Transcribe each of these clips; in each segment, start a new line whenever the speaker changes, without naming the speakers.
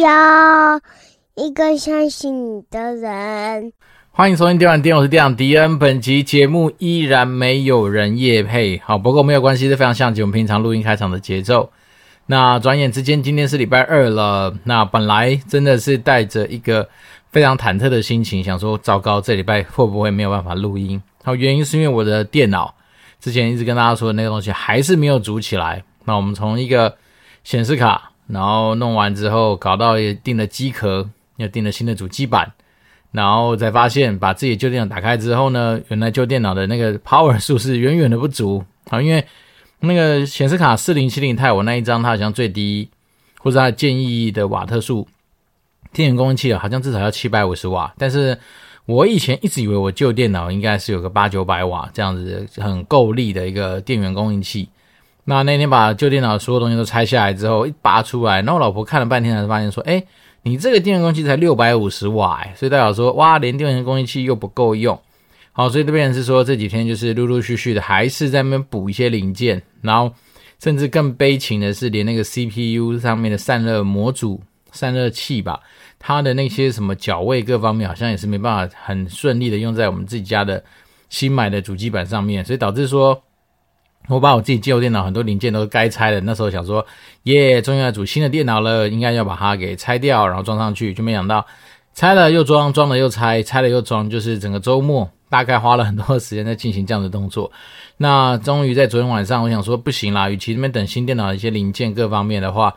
要一个相信你的人。
欢迎收听《电玩店》，我是店长迪恩。本集节目依然没有人夜配，好，不过没有关系，是非常像我们平常录音开场的节奏。那转眼之间，今天是礼拜二了。那本来真的是带着一个非常忐忑的心情，想说糟糕，这礼拜会不会没有办法录音？好，原因是因为我的电脑之前一直跟大家说的那个东西还是没有组起来。那我们从一个显示卡，然后弄完之后，搞到也订了机壳，又订了新的主机板，然后再发现把自己旧电脑打开之后呢，原来旧电脑的那个 power 数是远远的不足啊，因为那个显示卡四零七零钛，我那一张它好像最低或者它建议的瓦特数，电源供应器，好像至少要七百五十瓦，但是我以前一直以为我旧电脑应该是有个八九百瓦这样子很够力的一个电源供应器。那那天把旧电脑所有东西都拆下来之后，一拔出来，然后我老婆看了半天，才发现说：“哎，你这个电源供应器才六百五十瓦，所以代表说，哇，连电源供应器又不够用。好，所以这边是说这几天就是陆陆续续的，还是在那边补一些零件，然后甚至更悲情的是，连那个 CPU 上面的散热模组、散热器吧，它的那些什么脚位各方面，好像也是没办法很顺利的用在我们自己家的新买的主机板上面，所以导致说。”我把我自己旧电脑很多零件都该拆了，那时候想说，耶，终于要组新的电脑了，应该要把它给拆掉，然后装上去，就没想到拆了又装，装了又拆，拆了又装，就是整个周末大概花了很多时间在进行这样的动作。那终于在昨天晚上，我想说不行啦，与其那边等新电脑的一些零件各方面的话，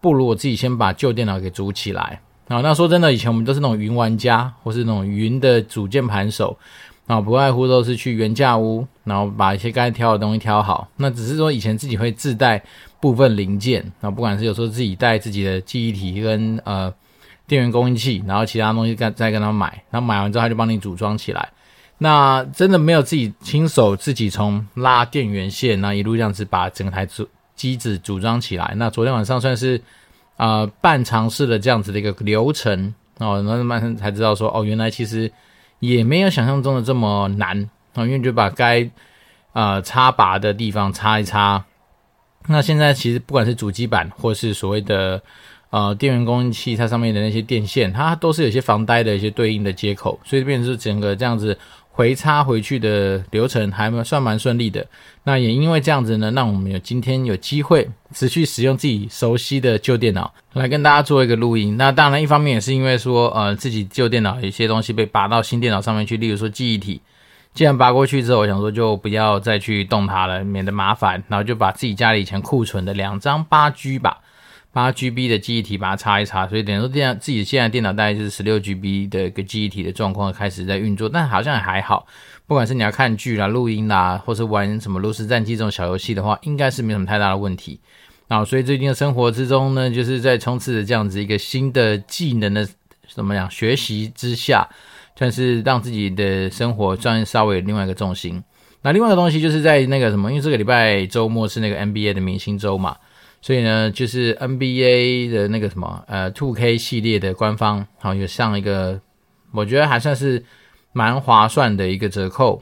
不如我自己先把旧电脑给组起来。啊，那说真的，以前我们都是那种云玩家，或是那种云的组键盘手。啊，不外乎都是去原价屋，然后把一些该挑的东西挑好。那只是说以前自己会自带部分零件，啊，不管是有时候自己带自己的记忆体跟呃电源供应器，然后其他东西再再跟他买，然后买完之后他就帮你组装起来。那真的没有自己亲手自己从拉电源线，那一路这样子把整台组机子组装起来。那昨天晚上算是呃半尝试了这样子的一个流程哦，那慢慢才知道说哦，原来其实。也没有想象中的这么难啊，因为就把该呃插拔的地方插一插。那现在其实不管是主机板或是所谓的呃电源供应器，它上面的那些电线，它都是有些防呆的一些对应的接口，所以变成是整个这样子。回插回去的流程还算蛮顺利的，那也因为这样子呢，让我们有今天有机会持续使用自己熟悉的旧电脑来跟大家做一个录音。那当然，一方面也是因为说，呃，自己旧电脑有些东西被拔到新电脑上面去，例如说记忆体，既然拔过去之后，我想说就不要再去动它了，免得麻烦，然后就把自己家里以前库存的两张八 G 吧。八 GB 的记忆体把它插一插，所以等于说电自己现在电脑大概就是十六 GB 的一个记忆体的状况开始在运作，但好像也还好。不管是你要看剧啦、录音啦，或是玩什么炉石战记这种小游戏的话，应该是没什么太大的问题。啊，所以最近的生活之中呢，就是在冲刺着这样子一个新的技能的怎么样学习之下，算是让自己的生活算稍微有另外一个重心。那另外一个东西就是在那个什么，因为这个礼拜周末是那个 NBA 的明星周嘛。所以呢，就是 NBA 的那个什么，呃，2K 系列的官方，好像有上一个，我觉得还算是蛮划算的一个折扣。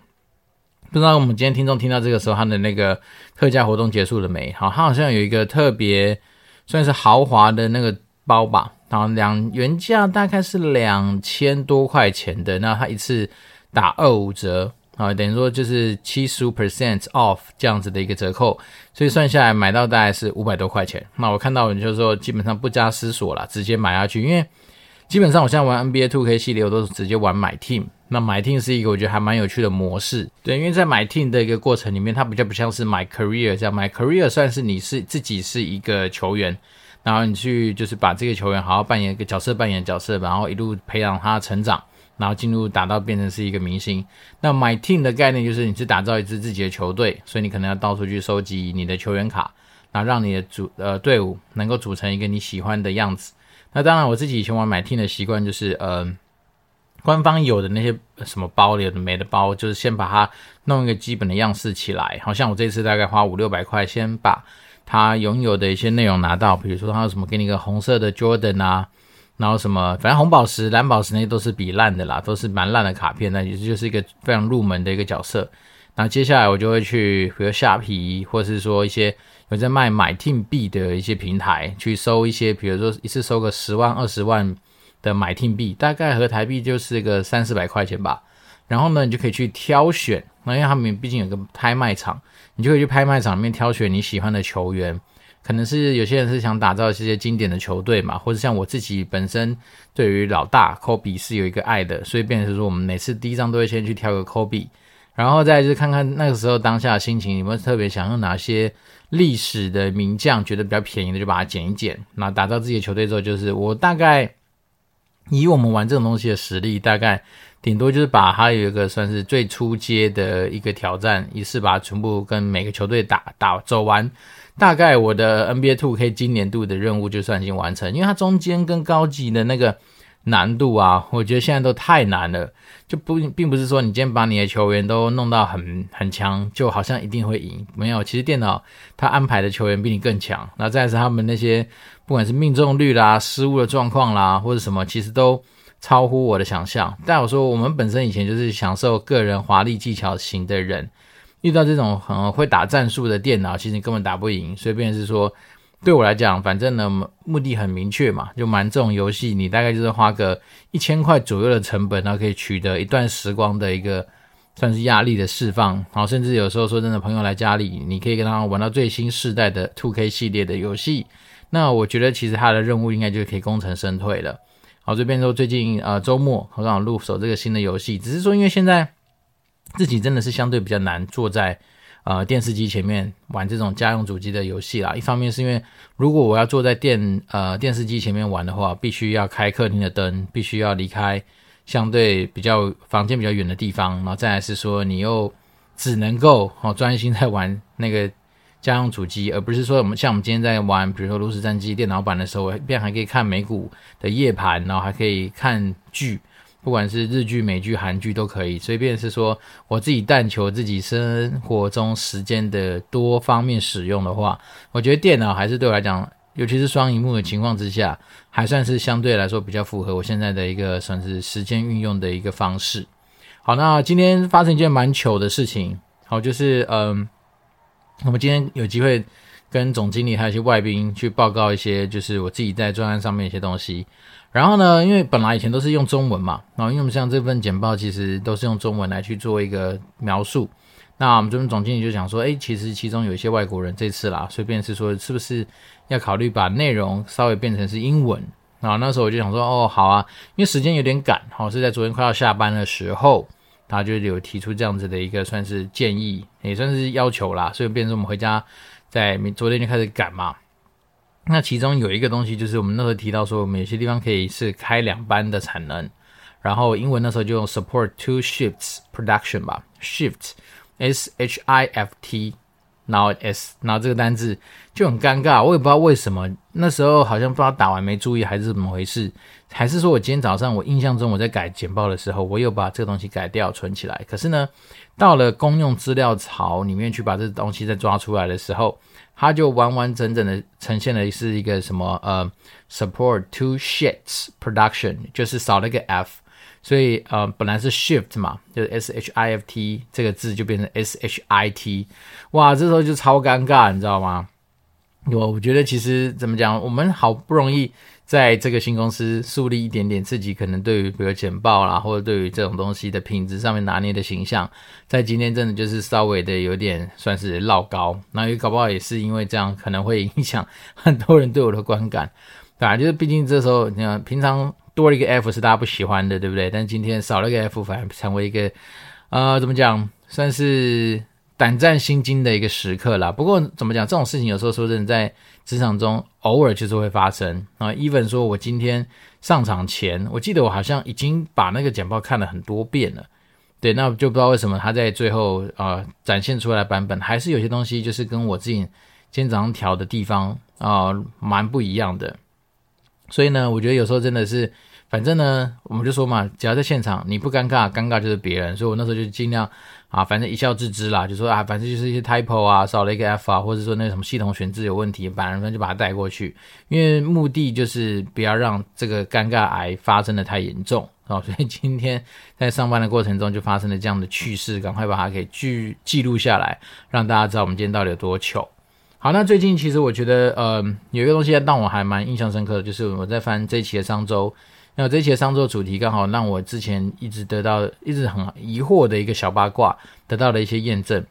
不知道我们今天听众听到这个时候，他的那个特价活动结束了没？好，他好像有一个特别算是豪华的那个包吧，然后两原价大概是两千多块钱的，那他一次打二五折。啊，等于说就是七十五 percent off 这样子的一个折扣，所以算下来买到大概是五百多块钱。那我看到你就说基本上不加思索了，直接买下去，因为基本上我现在玩 NBA 2K 系列，我都是直接玩买 team。那买 team 是一个我觉得还蛮有趣的模式，对，因为在买 team 的一个过程里面，它比较不像是买 career 这样，买 career 算是你是自己是一个球员，然后你去就是把这个球员好好扮演一个角色，扮演角色，然后一路培养他成长。然后进入打到变成是一个明星，那 My Team 的概念就是你是打造一支自己的球队，所以你可能要到处去收集你的球员卡，然后让你的组呃队伍能够组成一个你喜欢的样子。那当然我自己以前玩 My Team 的习惯就是呃官方有的那些什么包有的没的包，就是先把它弄一个基本的样式起来。好像我这次大概花五六百块，先把他拥有的一些内容拿到，比如说他有什么给你一个红色的 Jordan 啊。然后什么，反正红宝石、蓝宝石那些都是比烂的啦，都是蛮烂的卡片。那也就是一个非常入门的一个角色。那接下来我就会去，比如虾皮，或是说一些有在卖买进币的一些平台，去收一些，比如说一次收个十万、二十万的买进币，大概合台币就是个三四百块钱吧。然后呢，你就可以去挑选，那因为他们毕竟有个拍卖场，你就可以去拍卖场里面挑选你喜欢的球员。可能是有些人是想打造这些经典的球队嘛，或者像我自己本身对于老大科比是有一个爱的，所以变成说我们每次第一张都会先去挑个科比。然后再就是看看那个时候当下的心情，有没有特别想用哪些历史的名将，觉得比较便宜的就把它捡一捡。那打造自己的球队之后，就是我大概以我们玩这种东西的实力，大概顶多就是把它有一个算是最初阶的一个挑战，一次把它全部跟每个球队打打走完。大概我的 NBA Two K 今年度的任务就算已经完成，因为它中间跟高级的那个。难度啊，我觉得现在都太难了，就不并不是说你今天把你的球员都弄到很很强，就好像一定会赢。没有，其实电脑它安排的球员比你更强。那再是他们那些不管是命中率啦、失误的状况啦，或者什么，其实都超乎我的想象。但我说我们本身以前就是享受个人华丽技巧型的人，遇到这种很会打战术的电脑，其实你根本打不赢。所以便是说。对我来讲，反正呢，目的很明确嘛，就玩这种游戏，你大概就是花个一千块左右的成本，然后可以取得一段时光的一个算是压力的释放，然后甚至有时候说真的，朋友来家里，你可以跟他玩到最新世代的 Two K 系列的游戏。那我觉得其实他的任务应该就可以功成身退了。好，这边说最近呃周末我刚好入手这个新的游戏，只是说因为现在自己真的是相对比较难坐在。呃，电视机前面玩这种家用主机的游戏啦。一方面是因为，如果我要坐在电呃电视机前面玩的话，必须要开客厅的灯，必须要离开相对比较房间比较远的地方。然后再来是说，你又只能够哦专心在玩那个家用主机，而不是说我们像我们今天在玩，比如说炉石战记电脑版的时候，便还可以看美股的夜盘，然后还可以看剧。不管是日剧、美剧、韩剧都可以，随便是说我自己但求自己生活中时间的多方面使用的话，我觉得电脑还是对我来讲，尤其是双萤幕的情况之下，还算是相对来说比较符合我现在的一个算是时间运用的一个方式。好，那今天发生一件蛮糗的事情，好，就是嗯，我们今天有机会跟总经理还有一些外宾去报告一些，就是我自己在专案上面一些东西。然后呢，因为本来以前都是用中文嘛，然后因为我们像这份简报其实都是用中文来去做一个描述，那我们这边总经理就想说，诶，其实其中有一些外国人这次啦，随便是说是不是要考虑把内容稍微变成是英文？然后那时候我就想说，哦，好啊，因为时间有点赶，好，是在昨天快要下班的时候，他就有提出这样子的一个算是建议，也算是要求啦，所以变成我们回家在昨天就开始赶嘛。那其中有一个东西，就是我们那时候提到说，我们有些地方可以是开两班的产能，然后英文那时候就用 support two shifts production 吧，shift s h i f t，然后 s，然后这个单字就很尴尬，我也不知道为什么，那时候好像不知道打完没注意还是怎么回事，还是说我今天早上我印象中我在改简报的时候，我又把这个东西改掉存起来，可是呢，到了公用资料槽里面去把这东西再抓出来的时候。它就完完整整的呈现的是一个什么呃，support two shifts production，就是少了一个 f，所以呃本来是 shift 嘛，就是 s h i f t 这个字就变成 s h i t，哇，这时候就超尴尬，你知道吗？我我觉得其实怎么讲，我们好不容易。在这个新公司树立一点点自己可能对于比如简报啦，或者对于这种东西的品质上面拿捏的形象，在今天真的就是稍微的有点算是落高，那也搞不好也是因为这样可能会影响很多人对我的观感，对吧？就是毕竟这时候你看平常多了一个 F 是大家不喜欢的，对不对？但今天少了一个 F 反而成为一个呃怎么讲，算是。胆战心惊的一个时刻啦。不过怎么讲，这种事情有时候说真的，在职场中偶尔就是会发生啊。Even 说，我今天上场前，我记得我好像已经把那个简报看了很多遍了。对，那就不知道为什么他在最后啊、展现出来版本，还是有些东西就是跟我自己今天早上调的地方啊蛮、不一样的。所以呢，我觉得有时候真的是反正呢，我们就说嘛，只要在现场，你不尴尬，尴尬就是别人。所以我那时候就尽量啊，反正一笑置之啦，就说啊，反正就是一些 typo 啊，少了一个 f 啊，或者说那什么系统选字有问题，把人就把它带过去，因为目的就是不要让这个尴尬癌发生的太严重啊。所以今天在上班的过程中就发生了这样的趣事，赶快把它给记记录下来，让大家知道我们今天到底有多糗。好，那最近其实我觉得，呃，有一个东西让我还蛮印象深刻的，就是我在翻这一期的商周。那这期的商周主题刚好让我之前一直得到、一直很疑惑的一个小八卦得到了一些验证，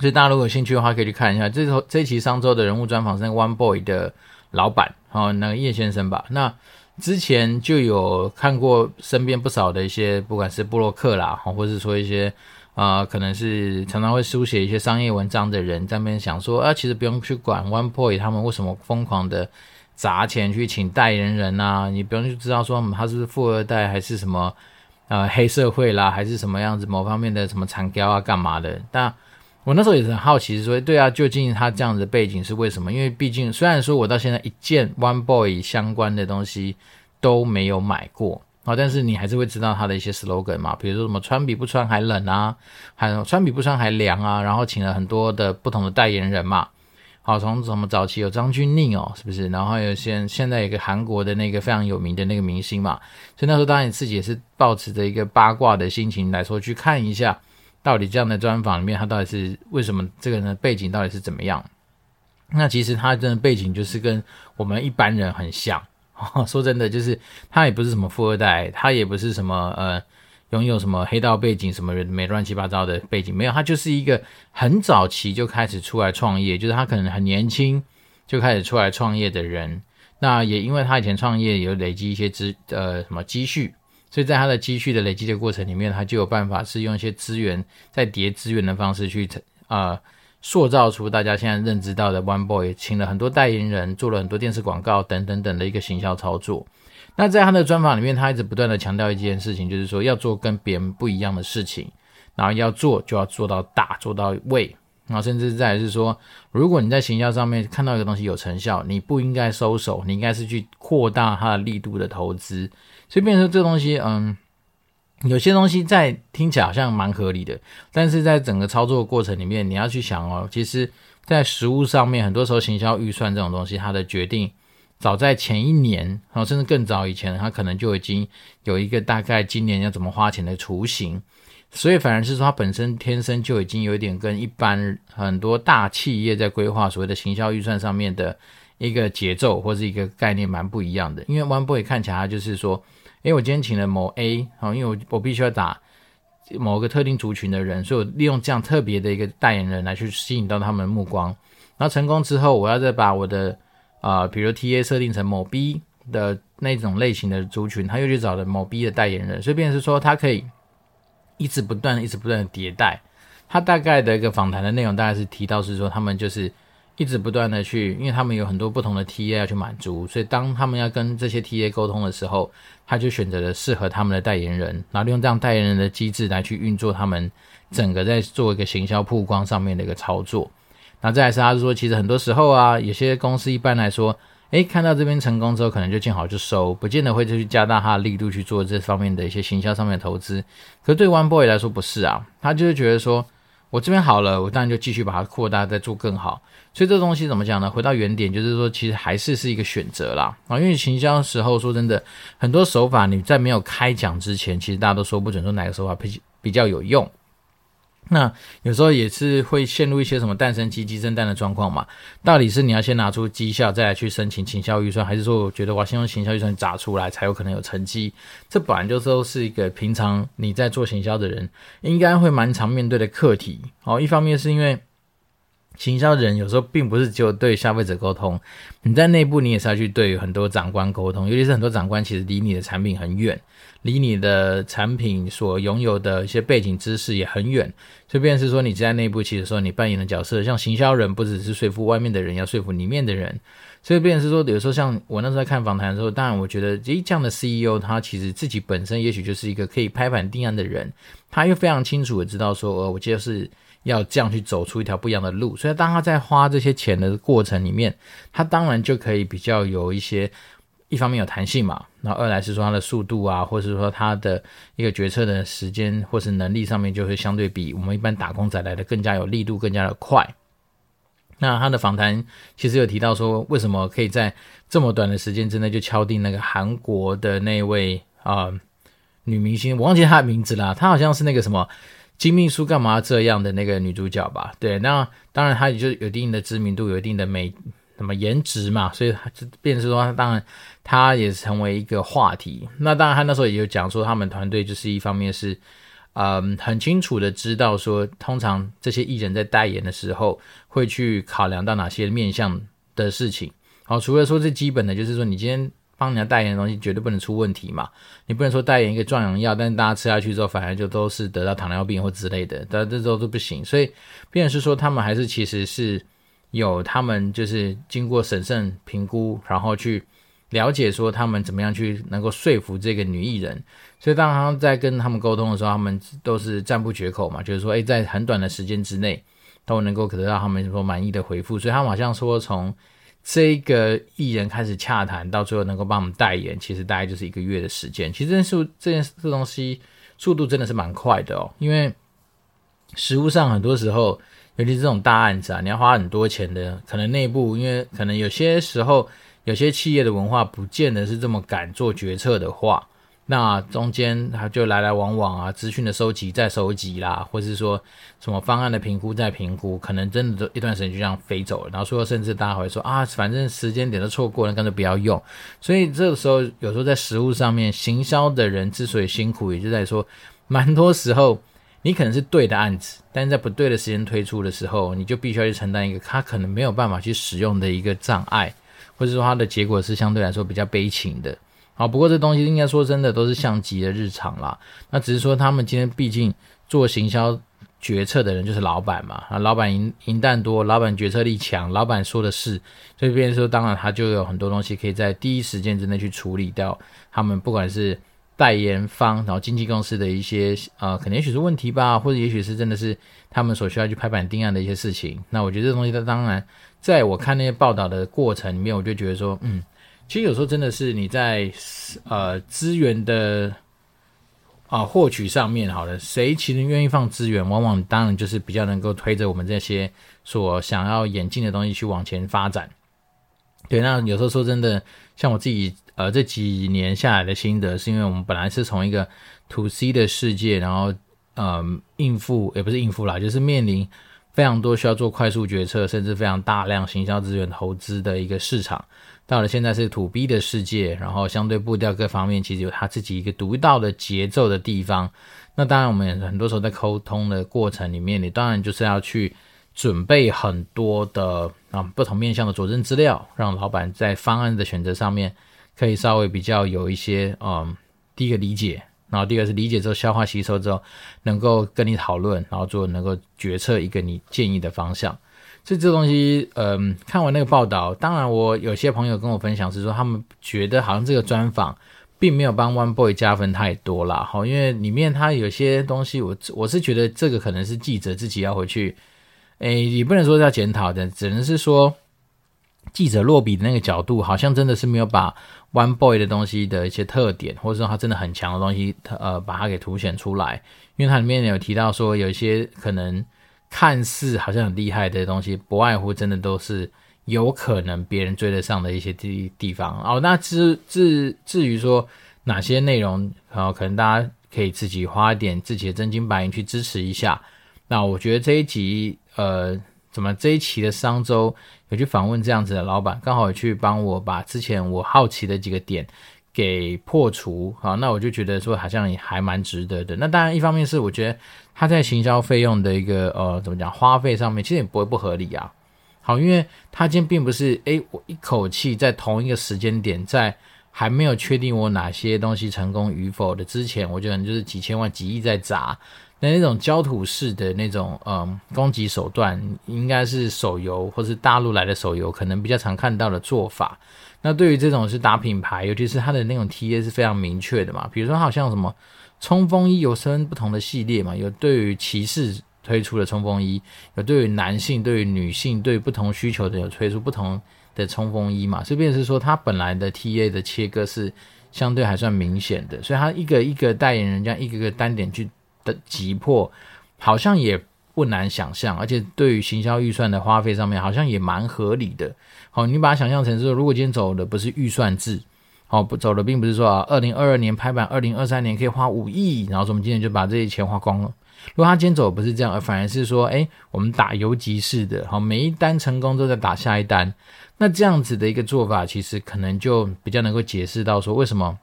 所以大家如果有兴趣的话，可以去看一下。这时候这一期商周的人物专访是那个 One Boy 的老板，哦，那个叶先生吧。那之前就有看过身边不少的一些，不管是布洛克啦，或者是说一些啊、可能是常常会书写一些商业文章的人，在那边想说啊，其实不用去管 One Boy 他们为什么疯狂的。砸钱去请代言人呐，你不用去知道说他是不是富二代还是什么，呃，黑社会啦，还是什么样子某方面的什么残雕啊干嘛的？但我那时候也是很好奇，是说对啊，究竟他这样子的背景是为什么？因为毕竟虽然说我到现在一件 One Boy 相关的东西都没有买过啊，但是你还是会知道他的一些 slogan 嘛，比如说什么穿比不穿还冷啊，还穿比不穿还凉啊，然后请了很多的不同的代言人嘛。好，从什么早期有张钧甯哦，是不是？然后有现现在有一个韩国的那个非常有名的那个明星嘛，所以那时候当然自己也是抱持着一个八卦的心情来说去看一下，到底这样的专访里面他到底是为什么这个人的背景到底是怎么样？那其实他真的背景就是跟我们一般人很像，说真的，就是他也不是什么富二代，他也不是什么呃。拥有什么黑道背景，什么人没乱七八糟的背景没有？他就是一个很早期就开始出来创业，就是他可能很年轻就开始出来创业的人。那也因为他以前创业有累积一些资呃什么积蓄，所以在他的积蓄的累积的过程里面，他就有办法是用一些资源在叠资源的方式去啊、呃、塑造出大家现在认知到的 One Boy，请了很多代言人，做了很多电视广告等等等的一个行销操作。那在他的专访里面，他一直不断的强调一件事情，就是说要做跟别人不一样的事情，然后要做就要做到大，做到位，然后甚至再是说，如果你在行销上面看到一个东西有成效，你不应该收手，你应该是去扩大它的力度的投资。所以变成说这东西，嗯，有些东西在听起来好像蛮合理的，但是在整个操作过程里面，你要去想哦，其实在实物上面，很多时候行销预算这种东西，它的决定。早在前一年，然后甚至更早以前，他可能就已经有一个大概今年要怎么花钱的雏形，所以反而是说他本身天生就已经有一点跟一般很多大企业在规划所谓的行销预算上面的一个节奏或是一个概念蛮不一样的。因为 One Boy 看起来他就是说，诶，我今天请了某 A，好，因为我我必须要打某个特定族群的人，所以我利用这样特别的一个代言人来去吸引到他们的目光，然后成功之后，我要再把我的。啊、比如 TA 设定成某 B 的那种类型的族群，他又去找了某 B 的代言人，所以变成是说，他可以一直不断、一直不断的迭代。他大概的一个访谈的内容，大概是提到是说，他们就是一直不断的去，因为他们有很多不同的 TA 要去满足，所以当他们要跟这些 TA 沟通的时候，他就选择了适合他们的代言人，然后利用这样代言人的机制来去运作他们整个在做一个行销曝光上面的一个操作。那再来是，他是说，其实很多时候啊，有些公司一般来说，诶，看到这边成功之后，可能就见好就收，不见得会去加大他的力度去做这方面的一些行销上面的投资。可是对 One Boy 来说不是啊，他就是觉得说，我这边好了，我当然就继续把它扩大，再做更好。所以这东西怎么讲呢？回到原点，就是说，其实还是是一个选择啦啊，因为行销时候，说真的，很多手法你在没有开讲之前，其实大家都说不准说哪个手法比比较有用。那有时候也是会陷入一些什么蛋生鸡，鸡生蛋的状况嘛？到底是你要先拿出绩效再来去申请行销预算，还是说我觉得我先用行销预算砸出来才有可能有成绩？这本来就都是一个平常你在做行销的人应该会蛮常面对的课题。哦，一方面是因为行销人有时候并不是只有对消费者沟通，你在内部你也是要去对很多长官沟通，尤其是很多长官其实离你的产品很远。离你的产品所拥有的一些背景知识也很远，所以便是说你在内部其实说你扮演的角色，像行销人不只是说服外面的人，要说服里面的人，所以便是说有时候像我那时候在看访谈的时候，当然我觉得诶这样的 CEO 他其实自己本身也许就是一个可以拍板定案的人，他又非常清楚的知道说，呃，我就是要这样去走出一条不一样的路，所以当他在花这些钱的过程里面，他当然就可以比较有一些。一方面有弹性嘛，那二来是说它的速度啊，或是说它的一个决策的时间或是能力上面，就会相对比我们一般打工仔来的更加有力度，更加的快。那他的访谈其实有提到说，为什么可以在这么短的时间之内就敲定那个韩国的那位啊、女明星，我忘记她的名字啦，她好像是那个什么金秘书干嘛这样的那个女主角吧？对，那当然她也就有一定的知名度，有一定的美。什么颜值嘛，所以她就变成说，她当然他也成为一个话题。那当然，他那时候也有讲说，他们团队就是一方面是，嗯，很清楚的知道说，通常这些艺人在代言的时候会去考量到哪些面向的事情。好，除了说最基本的，就是说你今天帮人家代言的东西绝对不能出问题嘛，你不能说代言一个壮阳药，但是大家吃下去之后反而就都是得到糖尿病或之类的，但这都都不行。所以，变是说他们还是其实是。有他们就是经过审慎评估，然后去了解说他们怎么样去能够说服这个女艺人。所以当他在跟他们沟通的时候，他们都是赞不绝口嘛，就是说，诶，在很短的时间之内都能够得到他们说满意的回复。所以他们好像说，从这个艺人开始洽谈到最后能够帮我们代言，其实大概就是一个月的时间。其实这件事这件这东西速度真的是蛮快的哦，因为实物上很多时候。尤其是这种大案子啊，你要花很多钱的，可能内部因为可能有些时候有些企业的文化不见得是这么敢做决策的话，那中间他就来来往往啊，资讯的收集再收集啦，或是说什么方案的评估再评估，可能真的都一段时间就这样飞走了。然后说甚至大家会说啊，反正时间点都错过了，干脆不要用。所以这个时候有时候在实务上面，行销的人之所以辛苦，也就在说蛮多时候。你可能是对的案子，但是在不对的时间推出的时候，你就必须要去承担一个他可能没有办法去使用的一个障碍，或者说它的结果是相对来说比较悲情的。好，不过这东西应该说真的都是像极了日常啦。那只是说他们今天毕竟做行销决策的人就是老板嘛，啊，老板赢赢蛋多，老板决策力强，老板说的是，所以变成说当然他就有很多东西可以在第一时间之内去处理掉。他们不管是。代言方，然后经纪公司的一些呃，可能也许是问题吧，或者也许是真的是他们所需要去拍板定案的一些事情。那我觉得这东西，它当然在我看那些报道的过程里面，我就觉得说，嗯，其实有时候真的是你在呃资源的啊、获取上面，好了，谁其实愿意放资源，往往当然就是比较能够推着我们这些所想要演进的东西去往前发展。对，那有时候说真的，像我自己。呃，这几年下来的心得，是因为我们本来是从一个 to C 的世界，然后呃应付也不是应付啦，就是面临非常多需要做快速决策，甚至非常大量行销资源投资的一个市场，到了现在是 to B 的世界，然后相对步调各方面其实有他自己一个独到的节奏的地方。那当然，我们很多时候在沟通的过程里面，你当然就是要去准备很多的啊不同面向的佐证资料，让老板在方案的选择上面。可以稍微比较有一些，嗯，第一个理解，然后第二个是理解之后消化吸收之后，能够跟你讨论，然后做能够决策一个你建议的方向。所以这东西，嗯，看完那个报道，当然我有些朋友跟我分享是说，他们觉得好像这个专访并没有帮 One Boy 加分太多啦，哈，因为里面他有些东西我，我是觉得这个可能是记者自己要回去，诶，也不能说要检讨的，只能是说。记者落笔的那个角度，好像真的是没有把 One Boy 的东西的一些特点，或者说他真的很强的东西，呃，把它给凸显出来。因为它里面有提到说，有一些可能看似好像很厉害的东西，不外乎真的都是有可能别人追得上的一些地地方。哦，那至至至于说哪些内容，然后可能大家可以自己花一点自己的真金白银去支持一下。那我觉得这一集，呃。怎么这一期的商周有去访问这样子的老板，刚好有去帮我把之前我好奇的几个点给破除，好，那我就觉得说好像也还蛮值得的。那当然，一方面是我觉得他在行销费用的一个呃怎么讲花费上面，其实也不会不合理啊。好，因为他今天并不是诶，我一口气在同一个时间点，在还没有确定我哪些东西成功与否的之前，我觉得就是几千万、几亿在砸。那那种焦土式的那种嗯攻击手段，应该是手游或是大陆来的手游可能比较常看到的做法。那对于这种是打品牌，尤其是它的那种 TA 是非常明确的嘛。比如说，好像什么冲锋衣有分不同的系列嘛，有对于骑士推出的冲锋衣，有对于男性、对于女性、对于不同需求的有推出不同的冲锋衣嘛，这边是说它本来的 TA 的切割是相对还算明显的，所以它一个一个代言人这样一个个单点去的急迫，好像也不难想象，而且对于行销预算的花费上面，好像也蛮合理的。好，你把它想象成说，如果今天走的不是预算制。哦，不走的，并不是说啊，二零二二年拍板，二零二三年可以花五亿，然后说我们今天就把这些钱花光了。如果他今天走不是这样，而反而是说，哎，我们打游击式的，好，每一单成功都在打下一单，那这样子的一个做法，其实可能就比较能够解释到说，为什么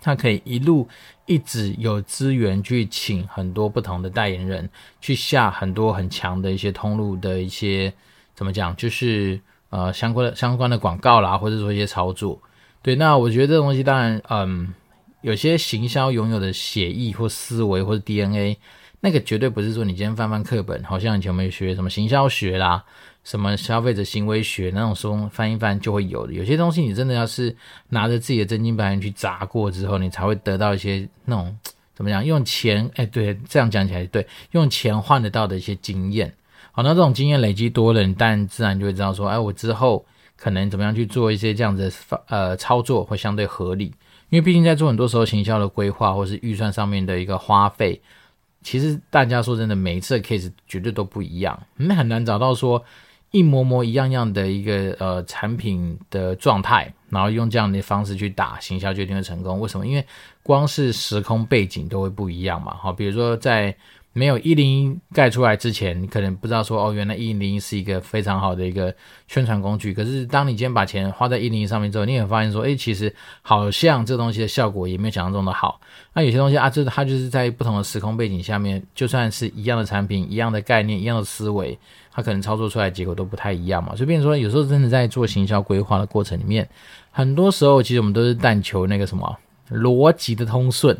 他可以一路一直有资源去请很多不同的代言人，去下很多很强的一些通路的一些怎么讲，就是呃相关的相关的广告啦，或者说一些操作。对，那我觉得这东西当然，嗯，有些行销拥有的写意或思维或者 DNA，那个绝对不是说你今天翻翻课本，好像以前我们学什么行销学啦，什么消费者行为学那种书翻一翻就会有的。有些东西你真的要是拿着自己的真金白银去砸过之后，你才会得到一些那种怎么讲，用钱，哎，对，这样讲起来对，用钱换得到的一些经验。好，那这种经验累积多了，你但自然就会知道说，哎，我之后。可能怎么样去做一些这样子呃操作会相对合理，因为毕竟在做很多时候行销的规划或是预算上面的一个花费，其实大家说真的，每一次的 case 绝对都不一样，你很难找到说一模模一样样的一个呃产品的状态，然后用这样的方式去打行销，就一定会成功。为什么？因为光是时空背景都会不一样嘛。好，比如说在。没有一零一盖出来之前，你可能不知道说哦，原来一零一是一个非常好的一个宣传工具。可是当你今天把钱花在一零一上面之后，你也发现说，诶，其实好像这东西的效果也没有想象中的好。那有些东西啊，就是它就是在不同的时空背景下面，就算是一样的产品、一样的概念、一样的思维，它可能操作出来结果都不太一样嘛。所以，变说有时候真的在做行销规划的过程里面，很多时候其实我们都是但求那个什么逻辑的通顺。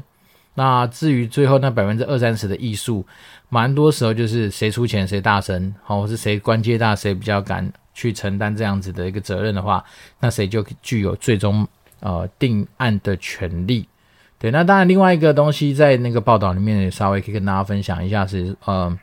那至于最后那百分之二三十的艺术，蛮多时候就是谁出钱谁大声，好，或是谁官阶大谁比较敢去承担这样子的一个责任的话，那谁就具有最终呃定案的权利。对，那当然另外一个东西在那个报道里面也稍微可以跟大家分享一下是呃，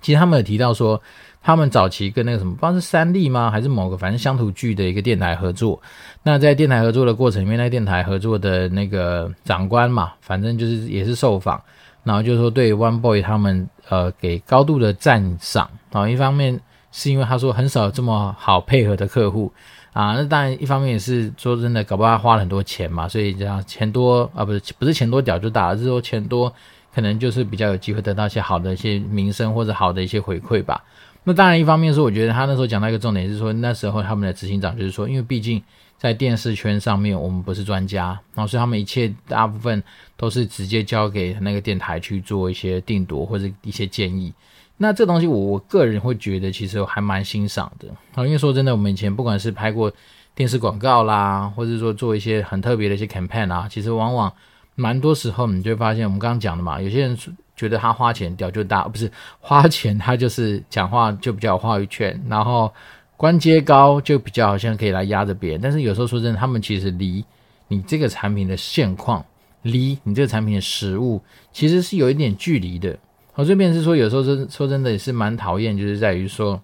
其实他们有提到说。他们早期跟那个什么，不知道是三立吗，还是某个反正乡土剧的一个电台合作。那在电台合作的过程里面，那电台合作的那个长官嘛，反正就是也是受访，然后就是说对 One Boy 他们呃给高度的赞赏然后。一方面是因为他说很少这么好配合的客户啊，那当然一方面也是说真的，搞不好花了很多钱嘛，所以这样钱多啊，不是不是钱多屌就大，而是说钱多可能就是比较有机会得到一些好的一些名声或者好的一些回馈吧。那当然，一方面是我觉得他那时候讲到一个重点是说，那时候他们的执行长就是说，因为毕竟在电视圈上面我们不是专家，然后所以他们一切大部分都是直接交给那个电台去做一些定夺或者一些建议。那这东西我我个人会觉得其实还蛮欣赏的啊，因为说真的，我们以前不管是拍过电视广告啦，或者说做一些很特别的一些 campaign 啊，其实往往蛮多时候你就会发现，我们刚刚讲的嘛，有些人。觉得他花钱屌就大，不是花钱 他就是讲话就比较有话语权，然后官阶高就比较好像可以来压着别人。但是有时候说真的，他们其实离你这个产品的现况，离你这个产品的实物，其实是有一点距离的。我这边是说，有时候真说真的也是蛮讨厌，就是在于说，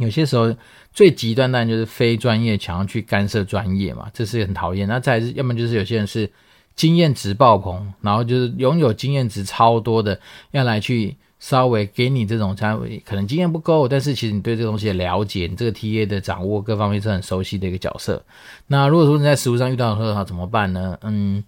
有些时候最极端当然就是非专业想要去干涉专业嘛，这是很讨厌。那再是，要么就是有些人是。经验值爆棚，然后就是拥有经验值超多的，要来去稍微给你这种，可能经验不够，但是其实你对这东西的了解，你这个 TA 的掌握各方面是很熟悉的一个角色。那如果说你在实务上遇到的时候，怎么办呢？嗯，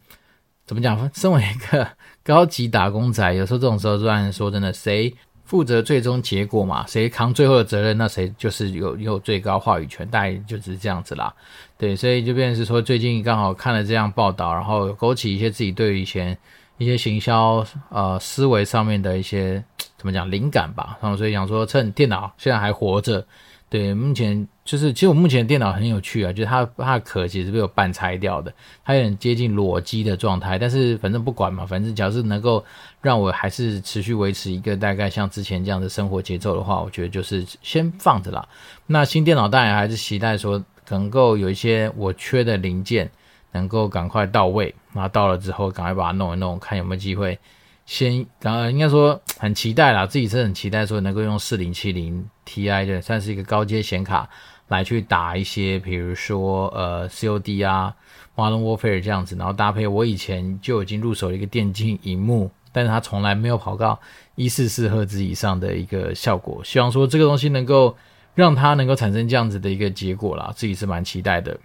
怎么讲？身为一个高级打工仔，有时候这种时候，虽然说真的，谁？负责最终结果嘛，谁扛最后的责任，那谁就是有有最高话语权，大概就是这样子啦。对，所以就变是说，最近刚好看了这样报道，然后勾起一些自己对于以前一些行销呃思维上面的一些怎么讲灵感吧。然后所以想说，趁电脑现在还活着。对，目前就是，其实我目前电脑很有趣啊，就是它它的壳其实被我半拆掉的，它有点接近裸机的状态，但是反正不管嘛，反正只要是能够让我还是持续维持一个大概像之前这样的生活节奏的话，我觉得就是先放着啦。那新电脑当然还是期待说能够有一些我缺的零件能够赶快到位，那到了之后赶快把它弄一弄，看有没有机会。先，当然应该说很期待啦，自己是很期待说能够用四零七零 Ti 的，算是一个高阶显卡来去打一些，比如说呃 COD 啊、Modern Warfare 这样子，然后搭配我以前就已经入手了一个电竞荧幕，但是它从来没有跑到一四四赫兹以上的一个效果。希望说这个东西能够让它能够产生这样子的一个结果啦，自己是蛮期待的。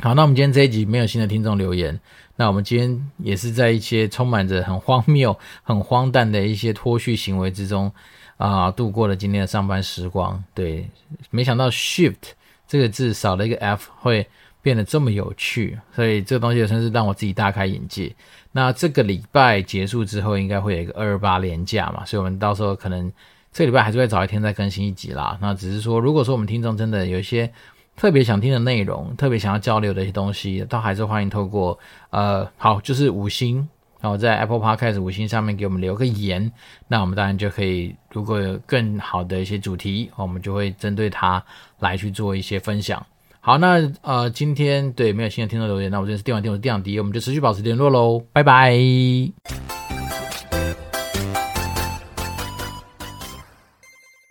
好，那我们今天这一集没有新的听众留言，那我们今天也是在一些充满着很荒谬、很荒诞的一些脱序行为之中。啊，度过了今天的上班时光。对，没想到 shift 这个字少了一个 f 会变得这么有趣，所以这个东西也算是让我自己大开眼界。那这个礼拜结束之后，应该会有一个二二八连假嘛，所以我们到时候可能这个礼拜还是会早一天再更新一集啦。那只是说，如果说我们听众真的有一些特别想听的内容，特别想要交流的一些东西，都还是欢迎透过呃，好，就是五星。然后在 Apple Podcast 五星上面给我们留个言，那我们当然就可以，如果有更好的一些主题，我们就会针对它来去做一些分享。好，那呃，今天对没有新的听众留言，那我这是电玩店，我是电玩迪，我们就持续保持联络喽，拜拜。